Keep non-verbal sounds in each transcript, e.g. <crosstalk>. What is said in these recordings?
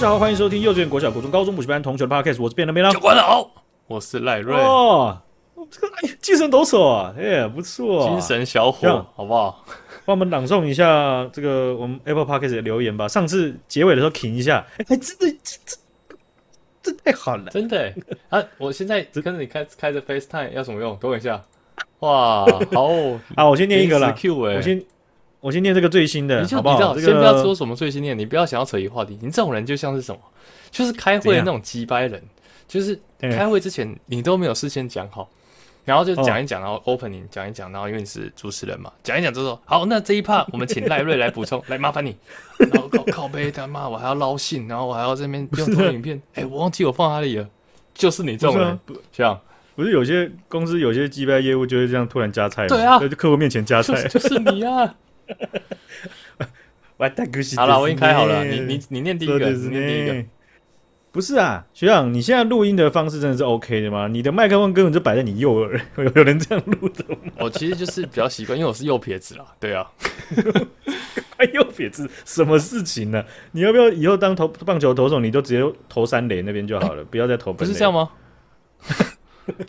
好，大家好，欢迎收听幼稚园、国小、国中、高中补习班同学的 podcast，我是变了变了。教官好，我是赖瑞。哦，这个哎，精神抖擞啊，哎，不错，精神小伙，好不好？帮我们朗诵一下这个我们 Apple Podcast 的留言吧。上次结尾的时候停一下，哎，真的，这这这太好了，真的。啊，我现在只跟着你开开着 FaceTime 要什么用？等我一下。哇，<laughs> 好啊，我先念一个啦。我先。我先念这个最新的，你就好不好？你知道，先不要说什么最新念，你不要想要扯一个话题。你这种人就像是什么，就是开会的那种鸡掰人，就是开会之前你都没有事先讲好，然后就讲一讲，然后 opening 讲一讲，然后因为你是主持人嘛，讲一讲之后，好，那这一 part 我们请赖瑞来补充，<laughs> 来麻烦你。然后靠靠背他妈，我还要捞信，然后我还要这边用投影片，<laughs> 哎，我忘记我放哪里了。就是你这种人，这样。不是有些公司有些机掰业务就是这样突然加菜，对啊，在客户面前加菜，<laughs> 就是你啊。<laughs> 好了，我已经开好了。你你你念第一个，你念第一个。不是啊，学长，你现在录音的方式真的是 OK 的吗？你的麦克风根本就摆在你右耳，有 <laughs> 有人这样录的吗？我其实就是比较习惯，因为我是右撇子啦。对啊，<laughs> 右撇子什么事情呢、啊？你要不要以后当投棒球投手，你就直接投三垒那边就好了，不要再投。不是这样吗？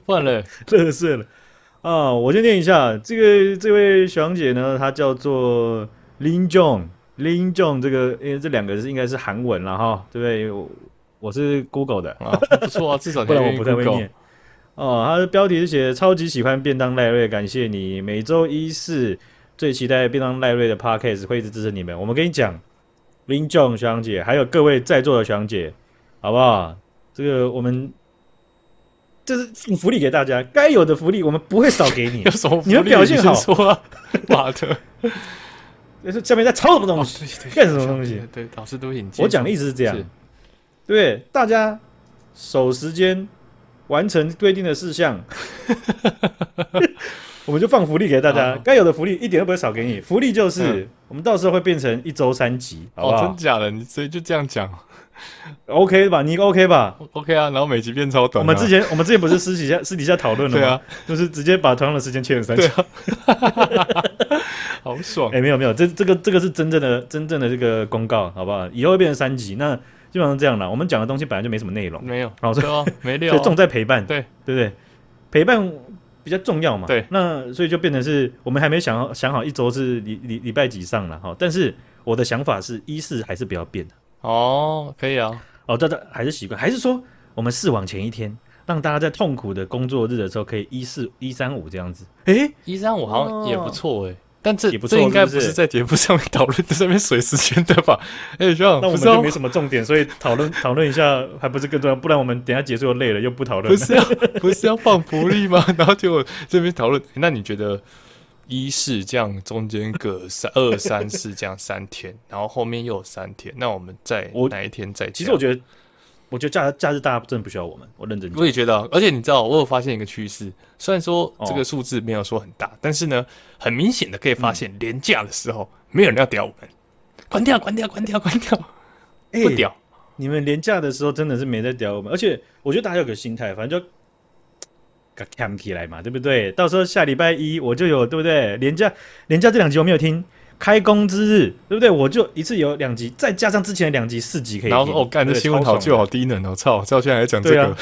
换了，乐色了。啊，我先念一下这个这位小杨姐呢，她叫做林 Jong，林 Jong 这个因为这两个是应该是韩文了哈，对不对？我，我是 Google 的啊，不错啊，至少不然我不太会念。哦，她的标题是写超级喜欢便当赖瑞，感谢你每周一四最期待便当赖瑞的 Podcast 会一直支持你们。我们跟你讲，林 Jong 学长姐，还有各位在座的小杨姐，好不好？这个我们。这是福利给大家，该有的福利我们不会少给你。有什么福利？你们表现好，妈的！<laughs> 就是下面在抄什么东西？<laughs> 干什么东西？对，老师都挺。我讲的意思是这样，对大家守时间，完成规定的事项，<laughs> 我们就放福利给大家。该有的福利一点都不会少给你。福利就是我们到时候会变成一周三集，好不好？真假的？你所以就这样讲。<laughs> OK 吧，你 OK 吧？OK 啊，然后每集变超短。我们之前我们之前不是私底下私底下讨论了吗？对啊，就是直接把同样的时间切成三集。<laughs> 好爽！哎，没有没有，这这个这个是真正的真正的这个公告，好不好？以后会变成三集，那基本上这样了。我们讲的东西本来就没什么内容，没有，然后没料，就重在陪伴，对对不对？陪伴比较重要嘛。对，那所以就变成是我们还没想好想好一周是礼礼礼拜几上了哈。但是我的想法是一四还是不要变的。哦，可以啊。哦，大家还是习惯，还是说我们试往前一天，让大家在痛苦的工作日的时候可以一四一三五这样子。诶，一三五好像也不错诶，但这也不错，这应该不是在节目上面讨论，在上面水时间对吧？<laughs> 哎，这样那我们就没什么重点，所以讨论讨论一下还不是更重要？不然我们等下结束又累了，又不讨论。不是要不是要放福利吗？<laughs> 然后结果这边讨论，那你觉得？一四这样中间隔三二三四这样三天，然后后面又有三天，那我们在哪一天再？其实我觉得，我觉得假假日大家真的不需要我们，我认真。我也觉得，而且你知道，我有发现一个趋势，虽然说这个数字没有说很大，哦、但是呢，很明显的可以发现，廉价的时候、嗯、没有人要屌我们，关掉，关掉，关掉，关掉，不屌、欸。你们廉价的时候真的是没在屌我们，而且我觉得大家有个心态，反正就。看起来嘛，对不对？到时候下礼拜一我就有，对不对？连假连假这两集我没有听，开工之日，对不对？我就一次有两集，再加上之前的两集四集可以听。然后说哦，干这新闻好旧好低能哦，操！照现在还讲这个，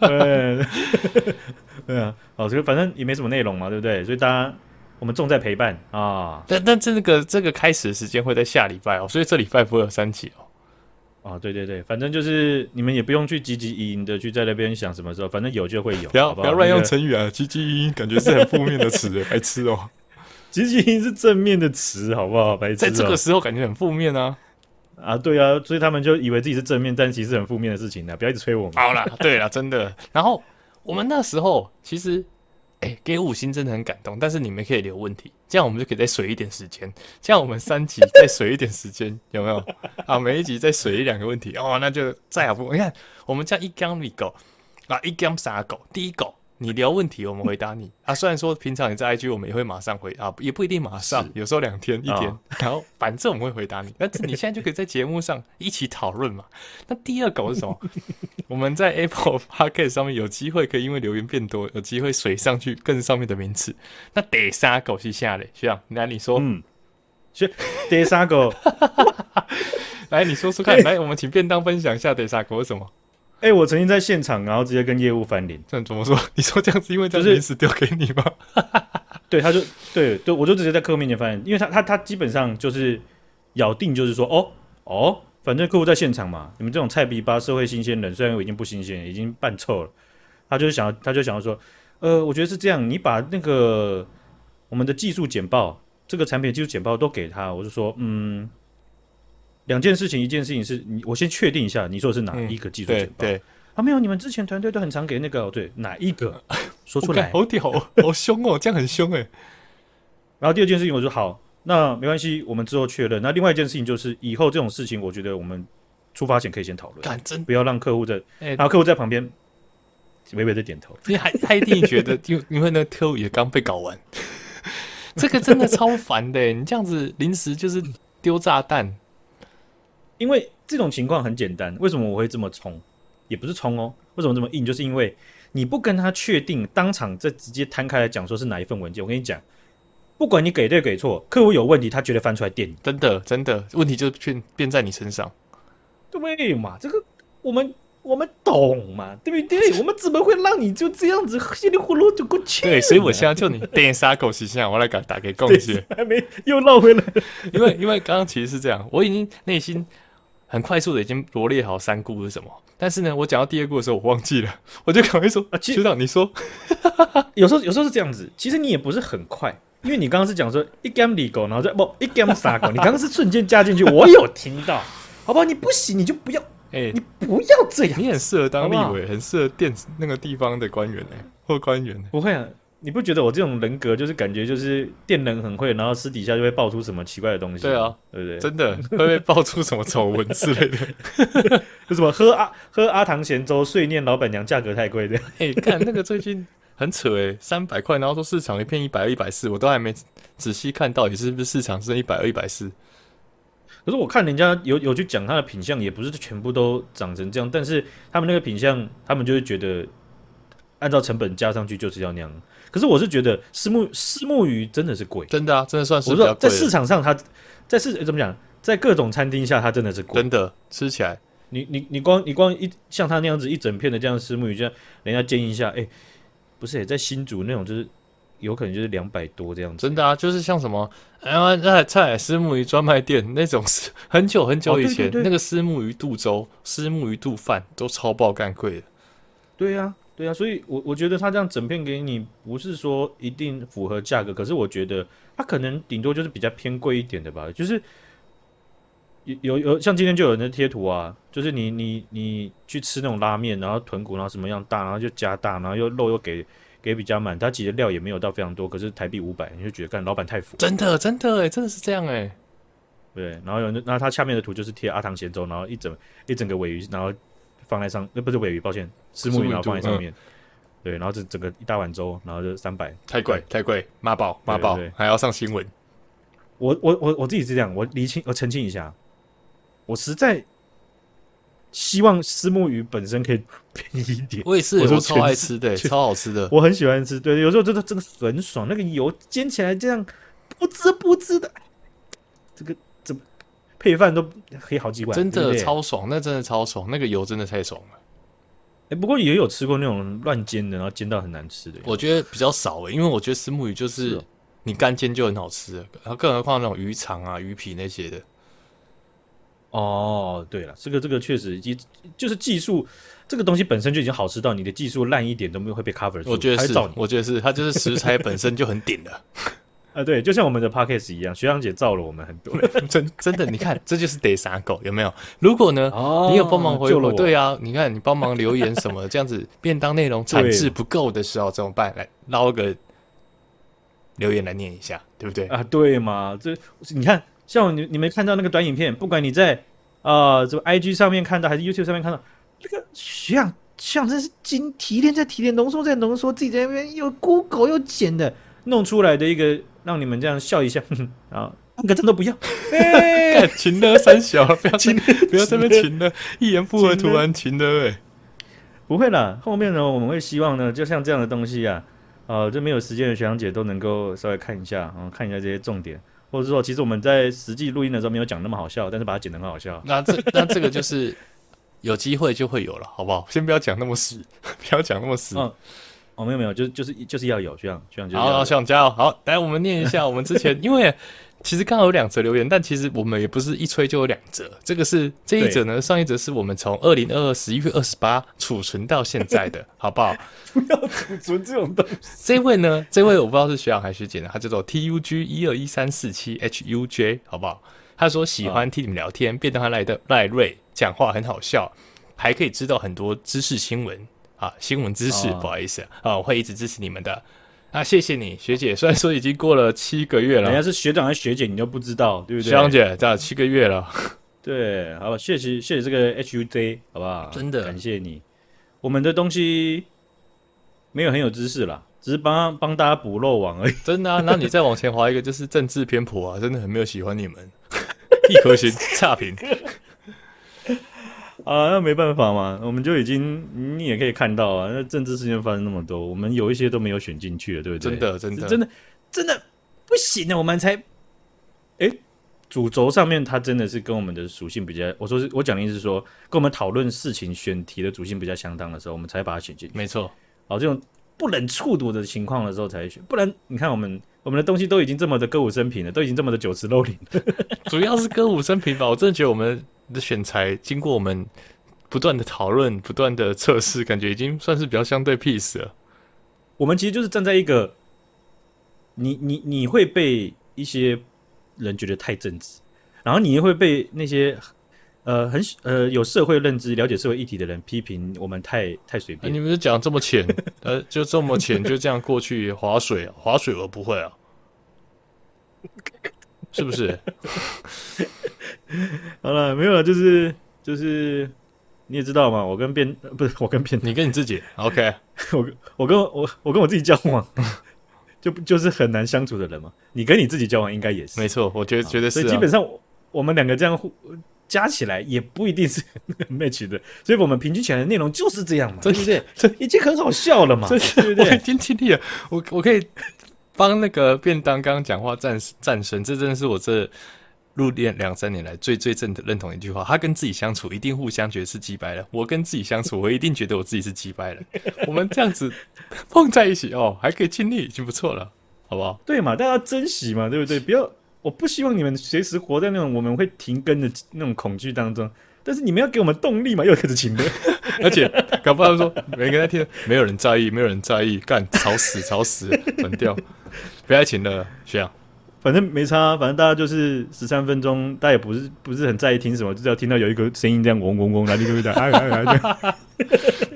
对啊，<laughs> 对啊，好，这个反正也没什么内容嘛，对不对？所以大家我们重在陪伴啊。但但这个这个开始的时间会在下礼拜哦，所以这礼拜不会有三集哦。哦，对对对，反正就是你们也不用去汲汲营营的去在那边想什么时候，反正有就会有。不要不要乱用成语啊，汲汲营营感觉是很负面的词，<laughs> 白痴哦。汲汲营是正面的词，好不好？白痴、哦。在这个时候感觉很负面啊。啊，对啊，所以他们就以为自己是正面，但其实很负面的事情呢、啊。不要一直催我们。好啦，对啦，真的。然后我们那时候其实。哎、给五星真的很感动，但是你们可以留问题，这样我们就可以再水一点时间，这样我们三集再水一点时间，有没有？<laughs> 啊，每一集再水一两个问题，哦，那就再好不？你看，我们这样一缸一狗啊，一缸三狗，第一狗。你聊问题，我们回答你 <laughs> 啊。虽然说平常你在 IG，我们也会马上回啊，也不一定马上，有时候两天一天，哦、<laughs> 然后反正我们会回答你。但是你现在就可以在节目上一起讨论嘛。那第二狗是什么？<laughs> 我们在 Apple Podcast 上面有机会可以因为留言变多，有机会水上去更上面的名次。那第三狗是下嘞，学长，那你说，嗯，学第三狗，来，你说说看，来，我们请便当分享一下，得杀狗是什么？哎、欸，我曾经在现场，然后直接跟业务翻脸。这怎么说？<laughs> 你说这样子，因为这是临时丢给你吗？<laughs> 对，他就对对，我就直接在客户面前翻脸，因为他他他基本上就是咬定就是说，哦哦，反正客户在现场嘛，你们这种菜逼吧社会新鲜人，虽然我已经不新鲜，已经半臭了，他就是想要，他就想要说，呃，我觉得是这样，你把那个我们的技术简报，这个产品技术简报都给他，我就说，嗯。两件事情，一件事情是你，我先确定一下，你说的是哪一个技术简报？嗯、对，对啊，没有，你们之前团队都很常给那个，对，哪一个？<laughs> 说出来，好屌，好凶哦，这样很凶哎。然后第二件事情，我说好，那没关系，我们之后确认。那另外一件事情就是，以后这种事情，我觉得我们出发前可以先讨论，干真不要让客户在，欸、然后客户在旁边微微的点头。你还他一定觉得，<laughs> 因因为那个客户也刚被搞完，这个真的超烦的。你这样子临时就是丢炸弹。因为这种情况很简单，为什么我会这么冲？也不是冲哦，为什么这么硬？就是因为你不跟他确定，当场再直接摊开来讲，说是哪一份文件。我跟你讲，不管你给对给错，客户有问题，他绝对翻出来电你。真的，真的，问题就变变在你身上。对嘛？这个我们我们懂嘛？对不对？<laughs> 我们怎么会让你就这样子稀里糊涂就过去？对，所以我现在就你电杀狗形象，我来给打给共姐，还没又绕回来，因为因为刚刚其实是这样，我已经内心。很快速的已经罗列好三顾是什么，但是呢，我讲到第二顾的时候我忘记了，我就赶快说啊，学长你说，<laughs> 有时候有时候是这样子，其实你也不是很快，因为你刚刚是讲说一 game 里狗，然后再不一 game 傻狗，你刚刚是瞬间加进去，我有听到，好不好？你不行你就不要，哎、欸，你不要这样，你很适合当立委，好好很适合电那个地方的官员哎，或官员，不会啊。你不觉得我这种人格就是感觉就是电人很会，然后私底下就会爆出什么奇怪的东西？对啊，对不对？真的会不会爆出什么丑闻之类的？<laughs> 就什么喝阿喝阿唐咸粥，碎念老板娘价格太贵的？哎、欸，看那个最近很扯哎，三百块，然后说市场一片一百二、一百四，我都还没仔细看到底是不是市场是一百二、一百四。可是我看人家有有去讲他的品相，也不是全部都长成这样，但是他们那个品相，他们就会觉得按照成本加上去就是要那样。可是我是觉得石目石目鱼真的是贵，真的啊，真的算是。我说在市场上它，它在市、欸、怎么讲，在各种餐厅下，它真的是贵。真的吃起来，你你你光你光一像它那样子一整片的这样石目鱼，这样人家煎一下，哎、欸，不是、欸、在新竹那种，就是有可能就是两百多这样子。真的啊，就是像什么台湾菜菜虱目鱼专卖店那种，很久很久以前、那个虱目鱼肚粥、虱目鱼肚饭都超爆干贵的。对呀、啊。对啊，所以我我觉得他这样整片给你，不是说一定符合价格，可是我觉得他可能顶多就是比较偏贵一点的吧。就是有有有，像今天就有人在贴图啊，就是你你你去吃那种拉面，然后豚骨然后什么样大，然后就加大，然后又肉又给给比较满，他其实料也没有到非常多，可是台币五百，你就觉得干老板太服。真的真的哎，真的是这样哎。对，然后有那他下面的图就是贴阿唐咸粥，然后一整一整个尾鱼，然后。放在上，那不是尾鱼，抱歉，石目鱼，然后放在上面，嗯、对，然后这整个一大碗粥，然后就三百，太贵，太贵，骂爆，骂爆，还要上新闻。我我我我自己是这样，我厘清，我澄清一下，我实在希望石目鱼本身可以便宜一点。我也是，我说超爱吃的，超好吃的，我很喜欢吃。对，有时候真的真的很爽，那个油煎起来这样不滋不滋的，这个。配饭都可以好几碗，真的超爽，那真的超爽，那个油真的太爽了。哎、欸，不过也有吃过那种乱煎的，然后煎到很难吃的。我觉得比较少诶，因为我觉得石目鱼就是你干煎就很好吃，然后更何况那种鱼肠啊、鱼皮那些的。哦，对了，这个这个确实，技就是技术这个东西本身就已经好吃到你的技术烂一点都没有会被 cover 住。我觉得是，我觉得是，它就是食材本身就很顶的。<laughs> 啊，对，就像我们的 podcast 一样，学长姐造了我们很多，<laughs> 真真的，你看，这就是得撒狗，有没有？如果呢，哦、你有帮忙回我，对啊，你看你帮忙留言什么，这样子便当内容产质不够的时候怎么办？来捞个留言来念一下，对不对？啊，对嘛，这你看，像你你没看到那个短影片，不管你在啊、呃、这个 IG 上面看到，还是 YouTube 上面看到，这个学长学长真是精提炼再提炼，浓缩再浓缩，自己在那边又 Google 又剪的，弄出来的一个。让你们这样笑一下，<laughs> 啊，半个真都不要，欸、<laughs> 情的三小，不要情，不要这么情的，一言不合突然情的，哎，不会啦，后面呢，我们会希望呢，就像这样的东西啊，呃，这没有时间的学长姐都能够稍微看一下，啊，看一下这些重点，或者说，其实我们在实际录音的时候没有讲那么好笑，但是把它剪得很好笑。那这那这个就是有机会就会有了，好不好？先不要讲那么死，<laughs> 不要讲那么死。嗯，哦，没有没有，就是就是就是要有，这样这样就好，想加油。好，来我们念一下我们之前 <laughs> 因为。其实刚好有两则留言，但其实我们也不是一吹就有两则。这个是这一则呢，上一则是我们从二零二二十一月二十八储存到现在的，<laughs> 好不好？不要储存这种东西。这位呢，这位我不知道是学长还是学姐呢，他叫做 T U G 一二一三四七 H U J，好不好？他说喜欢听你们聊天，变得他赖的赖瑞讲话很好笑，还可以知道很多知识新闻啊，新闻知识，不好意思啊，我会一直支持你们的。啊，谢谢你，学姐。<laughs> 虽然说已经过了七个月了，人家是学长还是学姐，你都不知道，对不对？学长姐，这样七个月了。<laughs> 对，好吧，谢谢谢谢这个 HUJ，好不好？真的，感谢你。我们的东西没有很有知识啦，只是帮帮大家补漏网而已。<laughs> 真的啊，那你再往前滑一个，就是政治偏颇啊，真的很没有喜欢你们，一颗星差评。啊，那没办法嘛，我们就已经你也可以看到啊，那政治事件发生那么多，我们有一些都没有选进去了，对不对？真的，真的，真的，真的不行的，我们才，哎，主轴上面它真的是跟我们的属性比较，我说是我讲的意思是说，跟我们讨论事情选题的属性比较相当的时候，我们才把它选进去。没错，好，这种不能触读的情况的时候才选，不然你看我们我们的东西都已经这么的歌舞升平了，都已经这么的酒池肉林了，<laughs> 主要是歌舞升平吧，我真的觉得我们。的选材经过我们不断的讨论、不断的测试，感觉已经算是比较相对 peace 了。我们其实就是站在一个，你你你会被一些人觉得太正直，然后你也会被那些呃很呃有社会认知、了解社会议题的人批评我们太太随便。你们是讲这么浅，<laughs> 呃，就这么浅，就这样过去划水，划水我不会啊，<laughs> 是不是？<laughs> 好了，没有了，就是就是你也知道嘛，我跟变不是我跟变，你跟你自己，OK，我 <laughs> 我跟我我跟我自己交往，就就是很难相处的人嘛。你跟你自己交往应该也是，没错，我觉得觉得是、啊，所以基本上我们两个这样互加起来也不一定是很 <laughs> match 的，所以我们平均起来的内容就是这样嘛，对不对？这已经很好笑了嘛，对不对？我已经尽力了，我我可以帮那个便当刚刚讲话战战神，这真的是我这。入殓两三年来最最正的认同一句话，他跟自己相处一定互相觉得是击败了。我跟自己相处，我一定觉得我自己是击败了。<laughs> 我们这样子碰在一起哦，还可以尽力，已经不错了，好不好？对嘛，大家珍惜嘛，对不对？不要，我不希望你们随时活在那种我们会停更的那种恐惧当中。但是你们要给我们动力嘛，又开始请了，<laughs> 而且搞不好说每个人在听，没有人在意，没有人在意，干吵死吵死，关 <laughs> 掉，不要请了，这样。反正没差，反正大家就是十三分钟，大家也不是不是很在意听什么，就是要听到有一个声音这样嗡嗡嗡，来就会讲哎哎哎，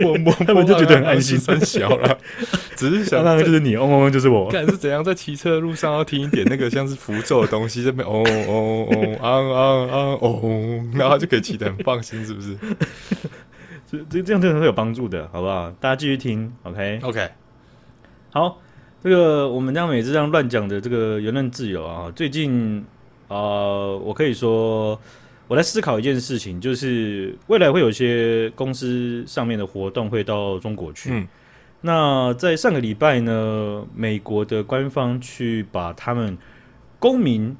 嗡嗡，<laughs> 他们就觉得很安心，很小了，<laughs> 只是想那个就是你嗡嗡嗡就是我，看是怎样在骑车的路上要听一点那个像是符咒的东西，这边嗡嗡嗡嗡嗡嗡嗡，然后就可以骑得很放心，是不是？<laughs> 这这这样真的会有帮助的，好不好？大家继续听，OK OK，好。这个我们这样每次这样乱讲的这个言论自由啊，最近啊、呃，我可以说我在思考一件事情，就是未来会有一些公司上面的活动会到中国去。嗯、那在上个礼拜呢，美国的官方去把他们公民，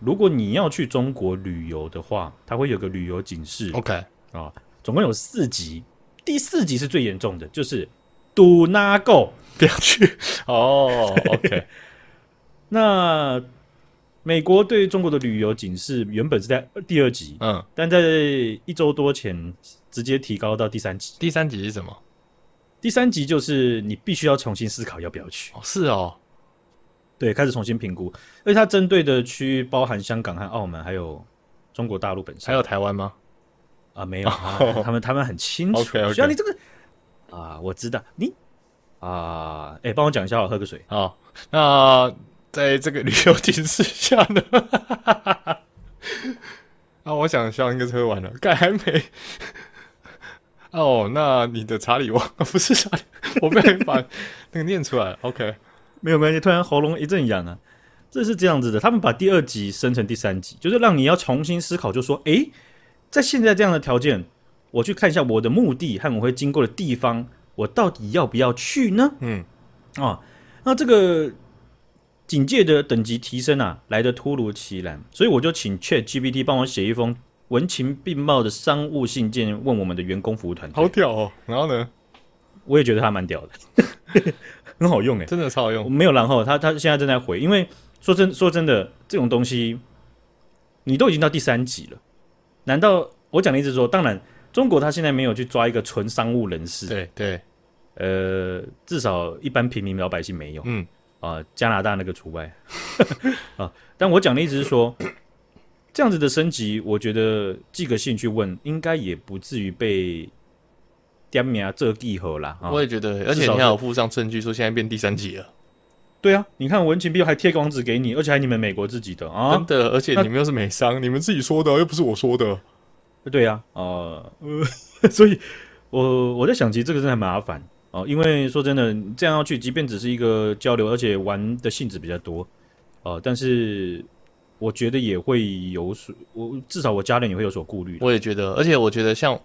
如果你要去中国旅游的话，它会有个旅游警示。OK 啊，总共有四级，第四级是最严重的，就是 Do not go。不要去 <laughs> 哦。Oh, <laughs> OK，那美国对中国的旅游警示原本是在第二级，嗯，但在一周多前直接提高到第三级。第三级是什么？第三级就是你必须要重新思考要不要去。哦，是哦，对，开始重新评估。而且它针对的区域包含香港和澳门，还有中国大陆本身，还有台湾吗？啊，没有，<laughs> 他们他们很清楚。需要你这个啊，我知道你。啊，哎、欸，帮我讲一下，我喝个水。好，那在这个旅游警示下呢？啊，我想笑应该是喝完了，盖还没。哦，那你的查理王不是查理，我被把那个念出来了。OK，没有关系。突然喉咙一阵痒啊，这是这样子的，他们把第二集升成第三集，就是让你要重新思考，就说，哎、欸，在现在这样的条件，我去看一下我的目的和我会经过的地方。我到底要不要去呢？嗯，啊，那这个警戒的等级提升啊，来的突如其来，所以我就请 ChatGPT 帮我写一封文情并茂的商务信件，问我们的员工服务团队。好屌哦！然后呢？我也觉得他蛮屌的，<laughs> 很好用哎，真的超好用。没有然后，他他现在正在回，因为说真说真的，这种东西你都已经到第三级了，难道我讲的意思说，当然中国他现在没有去抓一个纯商务人士，对对，呃，至少一般平民老百姓没有，嗯啊、呃，加拿大那个除外 <laughs> 啊。但我讲的意思是说，这样子的升级，我觉得寄个信去问，应该也不至于被。点名啊，这地合啦，我也觉得，而且你还有附上证据说现在变第三级了。对啊，你看文情并还贴个网址给你，而且还你们美国自己的啊，真的，而且你们又是美商，你们自己说的，又不是我说的。对呀，啊，呃，<laughs> 所以我我在想，其实这个真的很麻烦哦，因为说真的，这样要去，即便只是一个交流，而且玩的性质比较多哦，但是我觉得也会有所，我至少我家人也会有所顾虑。我也觉得，而且我觉得像。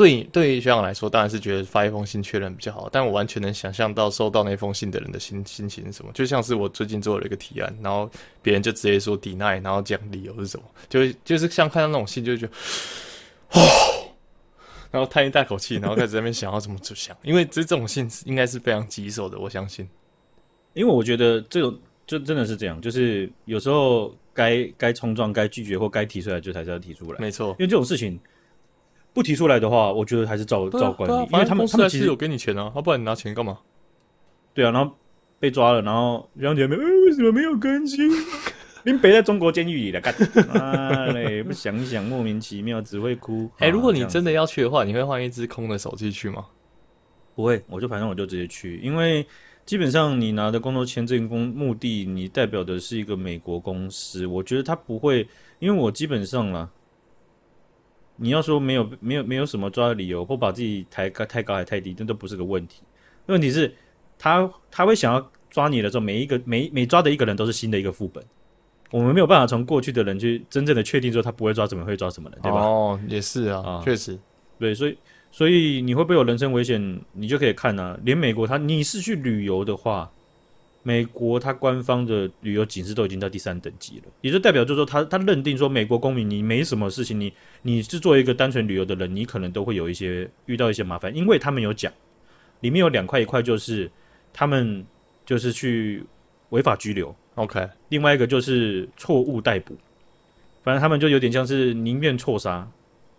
对，对于学长来说，当然是觉得发一封信确认比较好。但我完全能想象到收到那封信的人的心心情是什么，就像是我最近做了一个提案，然后别人就直接说 deny，然后讲理由是什么，就就是像看到那种信，就觉得哦，然后叹一大口气，然后开始在那边想要怎么去想，因为这这种信应该是非常棘手的，我相信。因为我觉得这种就真的是这样，就是有时候该该冲撞、该拒绝或该提出来，就还是要提出来。没错，因为这种事情。不提出来的话，我觉得还是照照惯例，因为他们他们其实有给你钱啊，要不然你拿钱干嘛？对啊，然后被抓了，然后杨姐妹，哎，为什么没有更新？<laughs> 您别在中国监狱里了，干啊嘞！不想想，莫名其妙，只会哭。<laughs> 哎、欸，如果你真的要去的话，你会换一只空的手机去吗？不会，我就反正我就直接去，因为基本上你拿的工作签证工目的，你代表的是一个美国公司，我觉得他不会，因为我基本上啦。你要说没有没有没有什么抓的理由，或把自己抬高太高还太低，那都不是个问题。问题是，他他会想要抓你的时候，每一个每每抓的一个人都是新的一个副本。我们没有办法从过去的人去真正的确定说他不会抓什么会抓什么人，对吧？哦，也是啊，啊，确实，对，所以所以你会不会有人身危险？你就可以看啊，连美国他你是去旅游的话。美国它官方的旅游警示都已经到第三等级了，也就代表就是说他他认定说美国公民你没什么事情，你你是作为一个单纯旅游的人，你可能都会有一些遇到一些麻烦，因为他们有讲，里面有两块，一块就是他们就是去违法拘留，OK，另外一个就是错误逮捕，反正他们就有点像是宁愿错杀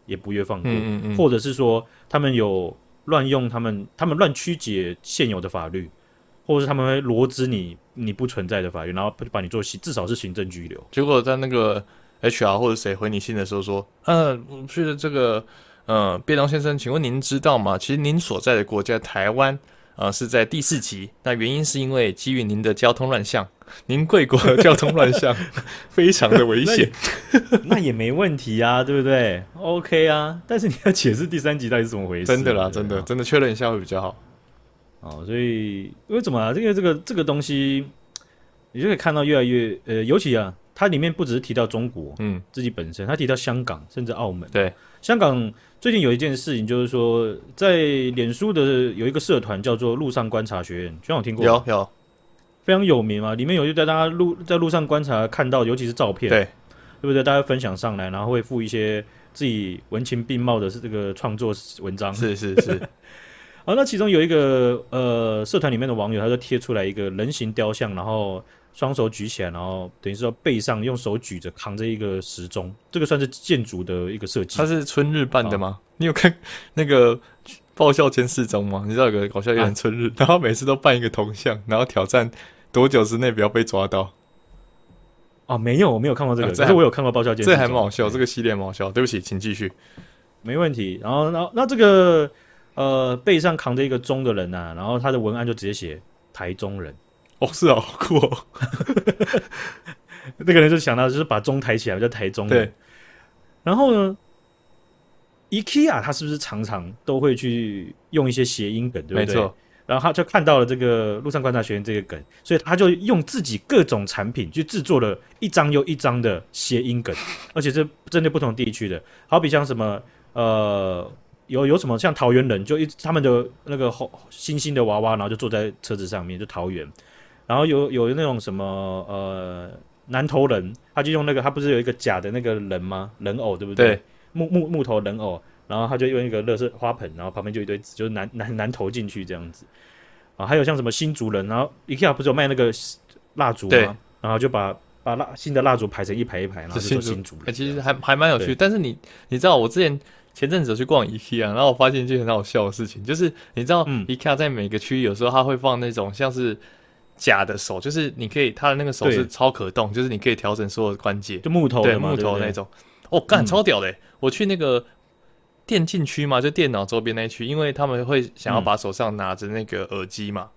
也不愿放过，嗯嗯嗯，或者是说他们有乱用他们他们乱曲解现有的法律。或者是他们会罗织你你不存在的法律，然后把你做行，至少是行政拘留。结果在那个 HR 或者谁回你信的时候说：“嗯，我觉得这个，呃，便当先生，请问您知道吗？其实您所在的国家台湾，呃，是在第四级。那原因是因为基于您的交通乱象，您贵国的交通乱象非常的危险。那也没问题啊，对不对？OK 啊，但是你要解释第三级到底是怎么回事？真的啦，真的，真的确认一下会比较好。”哦，所以为什么啊？这个这个这个东西，你就可以看到越来越呃，尤其啊，它里面不只是提到中国，嗯，自己本身，它提到香港，甚至澳门。对，香港最近有一件事情，就是说，在脸书的有一个社团叫做“路上观察学院”，全有听过？有有，非常有名嘛。里面有就在大家路在路上观察看到，尤其是照片，对，对不对？大家分享上来，然后会附一些自己文情并茂的是这个创作文章，是是是。<laughs> 好，那其中有一个呃社团里面的网友，他就贴出来一个人形雕像，然后双手举起来，然后等于说背上用手举着扛着一个时钟，这个算是建筑的一个设计。他是春日办的吗？你有看那个爆笑监视中吗？你知道有个搞笑艺人春日，啊、然后每次都办一个铜像，然后挑战多久之内不要被抓到。哦，没有，我没有看过这个，但是我有看过爆笑监视。这还蛮好笑，这个系列蛮好笑。对不起，请继续。没问题。然后，然后那这个。呃，背上扛着一个钟的人呐、啊，然后他的文案就直接写“台中人”。哦，是啊，好酷哦。<laughs> 那个人就想到就是把钟抬起来叫台中人。对。然后呢，IKEA 他是不是常常都会去用一些谐音梗，对不对？然后他就看到了这个路上观察学院这个梗，所以他就用自己各种产品去制作了一张又一张的谐音梗，而且是针对不同地区的，好比像什么呃。有有什么像桃园人，就一他们的那个红星星的娃娃，然后就坐在车子上面，就桃园。然后有有那种什么呃南投人，他就用那个他不是有一个假的那个人吗？人偶对不对？对木木木头人偶，然后他就用一个乐色花盆，然后旁边就一堆纸，就是南南南投进去这样子啊。还有像什么新竹人，然后 IKEA 不是有卖那个蜡烛吗？然后就把把蜡新的蜡烛排成一排一排，然后就说新竹人。欸、其实还还蛮有趣，但是你你知道我之前。前阵子去逛 IKEA，然后我发现一件很好笑的事情，就是你知道，IKEA 在每个区域有时候它会放那种像是假的手，就是你可以，它的那个手是超可动，就是你可以调整所有的关节，就木头对，木头那种。哦，干，超屌的！我去那个电竞区嘛，就电脑周边那一区，因为他们会想要把手上拿着那个耳机嘛，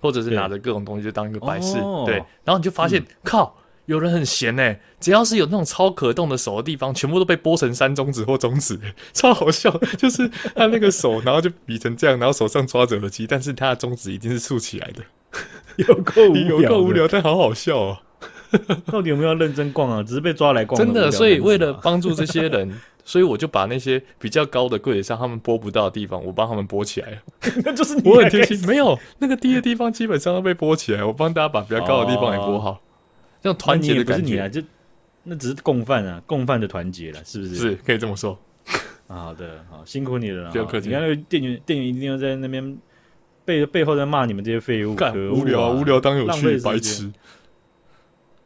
或者是拿着各种东西就当一个摆饰，对。然后你就发现，靠。有人很闲哎，只要是有那种超可动的手的地方，全部都被剥成三中指或中指，<laughs> 超好笑。<laughs> 就是他那个手，然后就比成这样，然后手上抓着耳机，但是他的中指一定是竖起来的，<laughs> 有够无有够无聊，但好好笑啊！到底有没有认真逛啊？只是被抓来逛。真的，所以为了帮助这些人，所以我就把那些比较高的柜子上他们拨不到的地方，我帮他们拨起来了。那就是我很贴心，没有那个低的地方基本上都被剥起来，我帮大家把比较高的地方也拨好。这种团结的感觉，就那只是共犯啊，共犯的团结了，是不是？是可以这么说。好的，好辛苦你了。不要客气。你看那个店员，店员一定要在那边背背后在骂你们这些废物，干无聊无聊当有趣，白痴。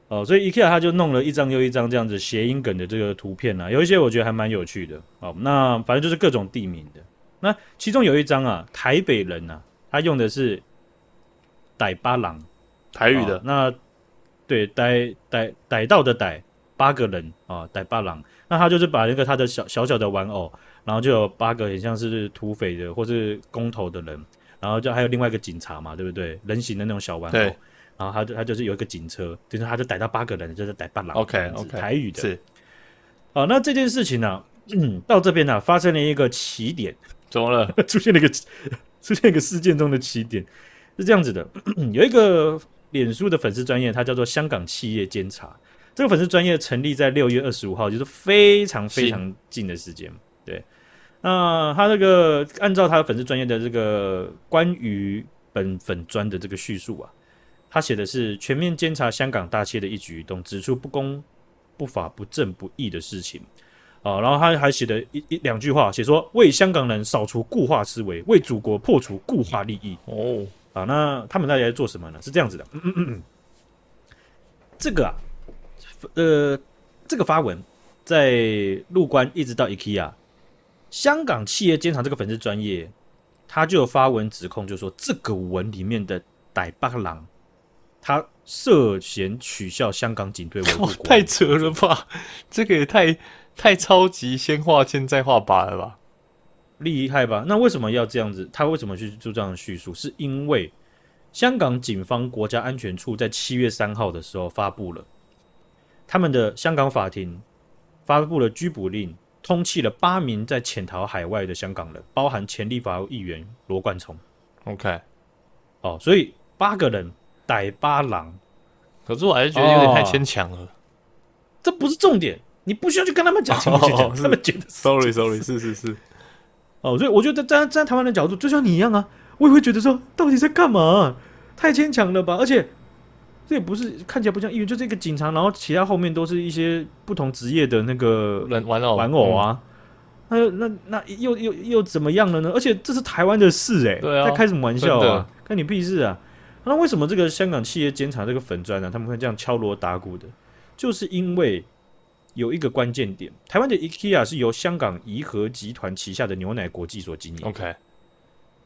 哦，所以 IKEA 他就弄了一张又一张这样子谐音梗的这个图片啊，有一些我觉得还蛮有趣的。哦，那反正就是各种地名的。那其中有一张啊，台北人啊，他用的是逮巴郎，台语的那。对，逮逮逮到的逮八个人啊，逮八郎。那他就是把那个他的小小小的玩偶，然后就有八个很像是土匪的或是工头的人，然后就还有另外一个警察嘛，对不对？人形的那种小玩偶。然后他就他就是有一个警车，就是他就逮到八个人，就是逮八郎。OK OK，台语的。是。好，那这件事情呢、啊，嗯，到这边呢、啊，发生了一个起点，怎么了？<laughs> 出现了一个 <laughs> 出现一个事件中的起点，是这样子的，<clears throat> 有一个。脸书的粉丝专业，它叫做香港企业监察。这个粉丝专业成立在六月二十五号，就是非常非常近的时间。对，那他这个按照他的粉丝专业的这个关于本粉专的这个叙述啊，他写的是全面监察香港大企业的一举一动，指出不公、不法、不正、不义的事情啊。然后他还写了一一两句话，写说为香港人扫除固化思维，为祖国破除固化利益。哦。啊，那他们到底在做什么呢？是这样子的，嗯嗯嗯，这个啊，呃，这个发文在入关一直到 IKEA，香港企业监察这个粉丝专业，他就有发文指控，就说这个文里面的逮巴郎，他涉嫌取笑香港警队维护国、哦，太扯了吧？这个也太太超级先画线再画靶了吧？厉害吧？那为什么要这样子？他为什么去做这样的叙述？是因为香港警方国家安全处在七月三号的时候发布了他们的香港法庭发布了拘捕令，通缉了八名在潜逃海外的香港人，包含前立法会议员罗冠聪。OK，哦，所以八个人逮八狼，可是我还是觉得有点太牵强了。哦，这不是重点，你不需要去跟他们讲清楚，<laughs> 他们觉得 sorry sorry 是是是。哦，所以我觉得站站在台湾的角度，就像你一样啊，我也会觉得说，到底在干嘛？太牵强了吧？而且这也不是看起来不像议员，就这个警察，然后其他后面都是一些不同职业的那个人玩偶玩偶啊。那那那又又又怎么样了呢？而且这是台湾的事哎、欸，对啊，在开什么玩笑啊？关你屁事啊！那为什么这个香港企业监察这个粉砖呢？他们会这样敲锣打鼓的？就是因为。有一个关键点，台湾的 IKEA 是由香港怡和集团旗下的牛奶国际所经营。OK，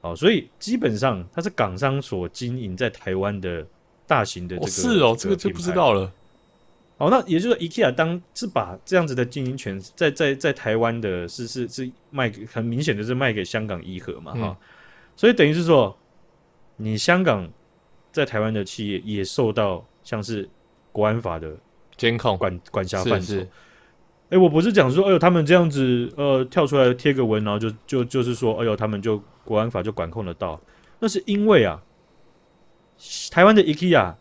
哦，所以基本上它是港商所经营在台湾的大型的这个、哦、是哦，这个就不知道了。哦，那也就是说 IKEA 当是把这样子的经营权在在在台湾的是是是卖给很明显的是卖给香港怡和嘛哈，嗯、所以等于是说你香港在台湾的企业也受到像是国安法的。监控管管辖范畴。哎、欸，我不是讲说，哎呦，他们这样子，呃，跳出来贴个文，然后就就就是说，哎呦，他们就国安法就管控得到。那是因为啊，台湾的 IKEA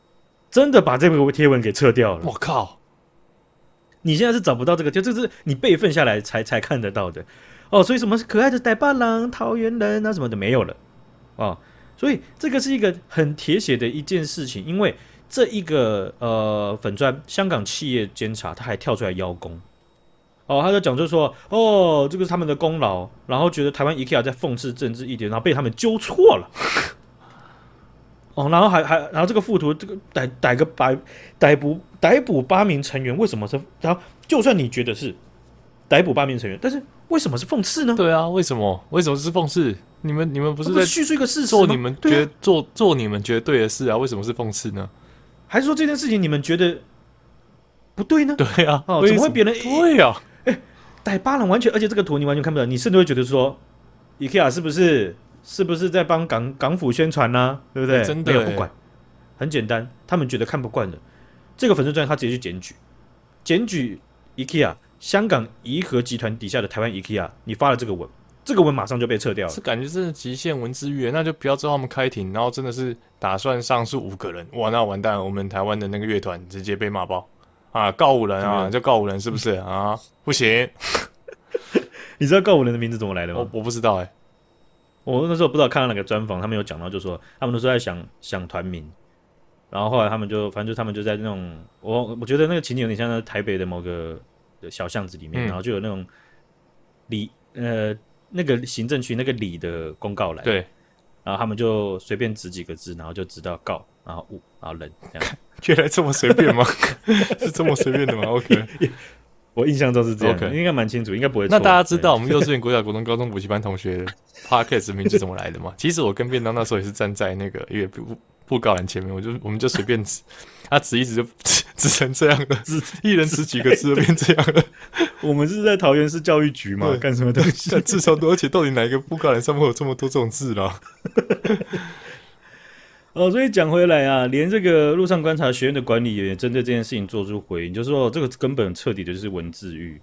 真的把这个贴文给撤掉了。我靠！你现在是找不到这个贴，这是你备份下来才才看得到的。哦，所以什么是可爱的逮巴郎、桃园人啊什么的没有了。哦，所以这个是一个很铁血的一件事情，因为这一个呃粉专香港企业监察，他还跳出来邀功。哦，他就讲，就说，哦，这个是他们的功劳，然后觉得台湾 IKEA 在讽刺政治一点，然后被他们纠错了。<laughs> 哦，然后还还，然后这个附图，这个逮逮个逮逮捕逮捕八名成员，为什么是？然后就算你觉得是逮捕八名成员，但是为什么是讽刺呢？对啊，为什么？为什么是讽刺？你们你们不是在叙述一个事实，做你们觉得、啊、做做你们觉得对的事啊？为什么是讽刺呢？还是说这件事情你们觉得不对呢？对啊，哦，怎么会别人对啊？逮八人完全，而且这个图你完全看不到，你甚至会觉得说，IKEA 是不是是不是在帮港港府宣传呢、啊？对不对？真的没有不管，很简单，他们觉得看不惯的这个粉丝专页，他直接去检举，检举 IKEA 香港颐和集团底下的台湾 IKEA，你发了这个文，这个文马上就被撤掉了。这感觉是极限文字狱，那就不要知道他们开庭，然后真的是打算上诉五个人，哇，那完蛋了，我们台湾的那个乐团直接被骂爆。啊，告五人啊，就告五人是不是啊？不行，<laughs> 你知道告五人的名字怎么来的吗？我我不知道哎、欸，我那时候不知道看到哪个专访，他们有讲到，就说他们都是在想想团名，然后后来他们就反正就他们就在那种我我觉得那个情景有点像在台北的某个小巷子里面，嗯、然后就有那种里呃那个行政区那个里的公告来，对，然后他们就随便指几个字，然后就指到告，然后物，然后人这样。<laughs> 原来这么随便吗？<laughs> 是这么随便的吗？<laughs> OK，我印象中是这样，okay. 应该蛮清楚，应该不会。那大家知道我们幼稚园、国小、国中、高中补习班同学 Podcast 名字怎么来的吗？其实我跟便当那时候也是站在那个一个布布告栏前面，我就我们就随便指，他指一指就指，指成这样了，只一人吃几个字就变这样了。<laughs> 我们是在桃园市教育局嘛？干什么东西？字超多，而且到底哪一个布告栏上面有这么多这种字啦？<laughs> 哦，所以讲回来啊，连这个路上观察学院的管理也针对这件事情做出回应，就是说这个根本彻底的就是文字狱。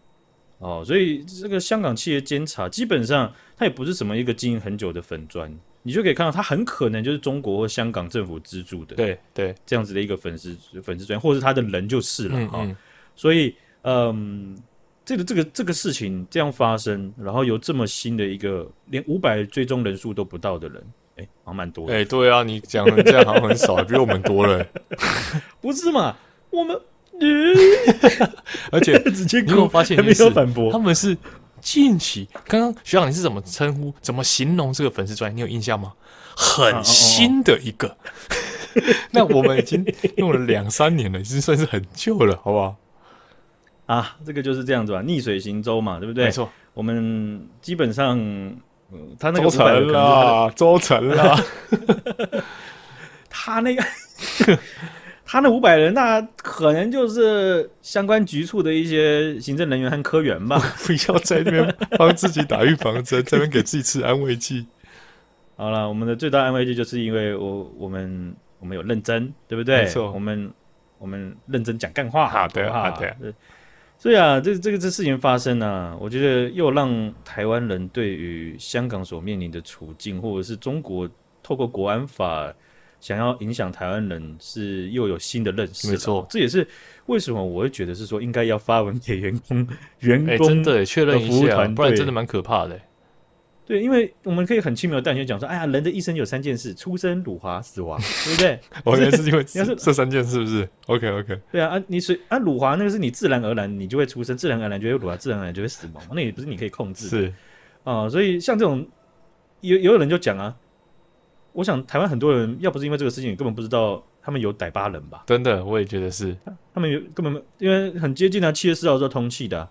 哦，所以这个香港企业监察基本上它也不是什么一个经营很久的粉专，你就可以看到他很可能就是中国或香港政府资助的，对对，这样子的一个粉丝粉丝专，或者是他的人就是了啊、嗯嗯哦。所以，嗯，这个这个这个事情这样发生，然后有这么新的一个连五百追踪人数都不到的人。哎、欸，好像蛮多的。哎、欸，对啊，你讲的这样好像很少，<laughs> 比我们多了。<laughs> 不是嘛？我们，<laughs> 而且直接你有发现，没有反驳。他们是近期，刚刚学长你是怎么称呼、怎么形容这个粉丝专业？你有印象吗？很新的一个。<laughs> 那我们已经用了两三年了，已经算是很旧了，好不好？啊，这个就是这样子吧，逆水行舟嘛，对不对？没错，我们基本上。嗯，他那个周成啦，周成了，<laughs> 他那个，他那五百人，那可能就是相关局处的一些行政人员和科员吧。<laughs> 不要在那边帮自己打预防针，在那边给自己吃安慰剂。好了，我们的最大安慰剂就是因为我我们我们有认真，对不对？没错，我们我们认真讲干话。好的，好的。所以啊，这这个这事情发生啊，我觉得又让台湾人对于香港所面临的处境，或者是中国透过国安法想要影响台湾人，是又有新的认识。没错，这也是为什么我会觉得是说应该要发文给员工，员工、欸、真的确认一下，不然真的蛮可怕的。对，因为我们可以很轻描淡写讲说，哎呀，人的一生有三件事：出生、辱华、死亡，<laughs> 对不对？我原来是因为你要是这三件是不是？OK OK。对啊，啊，你是啊，辱华那个是你自然而然，你就会出生，自然而然就会辱华，自然而然就会死亡，那也不是你可以控制的。是啊、呃，所以像这种有有人就讲啊，我想台湾很多人要不是因为这个事情，根本不知道他们有逮八人吧？真的，我也觉得是，他们有根本因为很接近啊，七月四号是通气的、啊，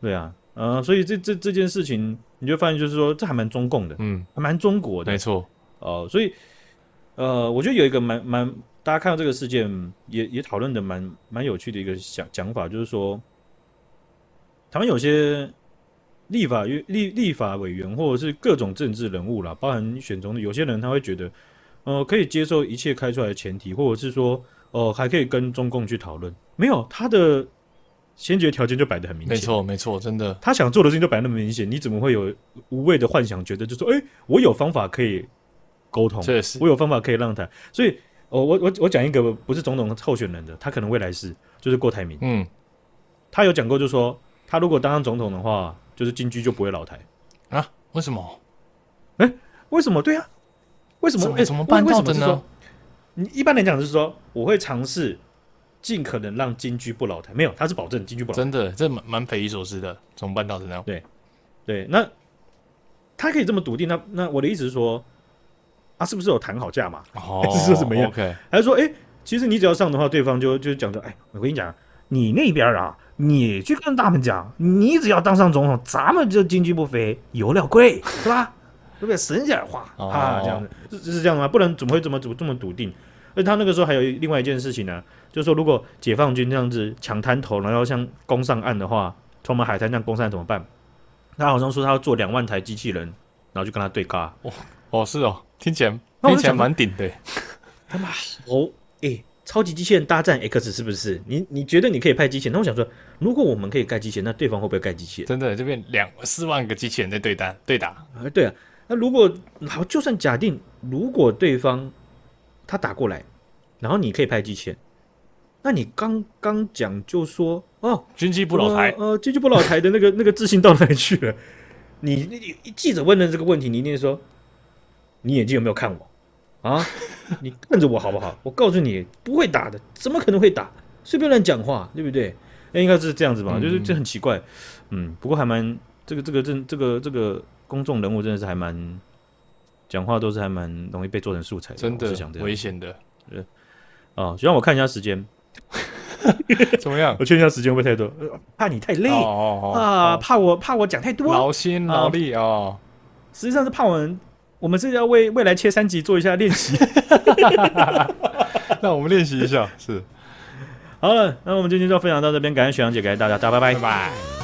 对啊。呃，所以这这这件事情，你就发现就是说，这还蛮中共的，嗯，还蛮中国的，没错。哦、呃，所以，呃，我觉得有一个蛮蛮，大家看到这个事件也也讨论的蛮蛮有趣的一个想讲法，就是说，台湾有些立法立立法委员或者是各种政治人物啦，包含选中的有些人，他会觉得，呃，可以接受一切开出来的前提，或者是说，哦、呃，还可以跟中共去讨论，没有他的。先决条件就摆得很明显，没错没错，真的，他想做的事情就摆那么明显，你怎么会有无谓的幻想，觉得就说，哎、欸，我有方法可以沟通，确实，我有方法可以让他，所以，我我我我讲一个不是总统候选人的，他可能未来是就是郭台铭，嗯，他有讲过，就说他如果当上总统的话，就是金居就不会老台啊？为什么？哎、欸，为什么？对啊，为什么？哎怎么办到的呢？你一般来讲就是说，我会尝试尽可能让金居不老台。没有，他是保证金居不老台。真的，这蛮蛮匪夷所思的。怎么办到的呢？对，对，那他可以这么笃定。那那我的意思是说，啊，是不是有谈好价嘛？哦，<laughs> 还是说怎么样？OK，还是说，哎、欸，其实你只要上的话，对方就就讲着，哎，我跟你讲，你那边啊，你去跟他们讲，你只要当上总统，咱们就经济不肥，油料贵，是吧？对不对？省下来花啊，这样子是是这样吗？不然怎么会这么这么这么笃定？而他那个时候还有另外一件事情呢、啊，就是说，如果解放军这样子抢滩头，然后像攻上岸的话，从我们海滩这样攻上岸怎么办？他好像说他要做两万台机器人，然后就跟他对嘎。哦哦，是哦，听起来听起来蛮顶的。他妈哦，哎、欸，超级机器人大战 X 是不是？你你觉得你可以派机器人？那我想说，如果我们可以盖机器人，那对方会不会盖机器人？真的，这边两四万个机器人在对打对打。啊，对啊。那如果好，就算假定如果对方他打过来，然后你可以派机器人，那你刚刚讲就说哦，军机不老台，呃，军机不老台的 <laughs> 那个那个自信到哪里去了？你你记者问的这个问题，你一定说，你眼睛有没有看我啊？<laughs> 你看着我好不好？我告诉你，不会打的，怎么可能会打？随便乱讲话，对不对？那应该是这样子吧？嗯、就是这很奇怪，嗯，不过还蛮这个这个这这个这个。公众人物真的是还蛮讲话，都是还蛮容易被做成素材的，真的是危险的。呃，哦，希望我看一下时间，<laughs> 怎么样？我确认一下时间会不会太多？怕你太累哦哦哦啊，怕我怕我讲太多，劳心劳力啊、哦。实际上是怕我们，我们是要为未来切三集做一下练习。<laughs> 那我们练习一下，是。好了，那我们今天就分享到这边，感谢雪阳姐，感谢大家，大家拜拜。拜拜。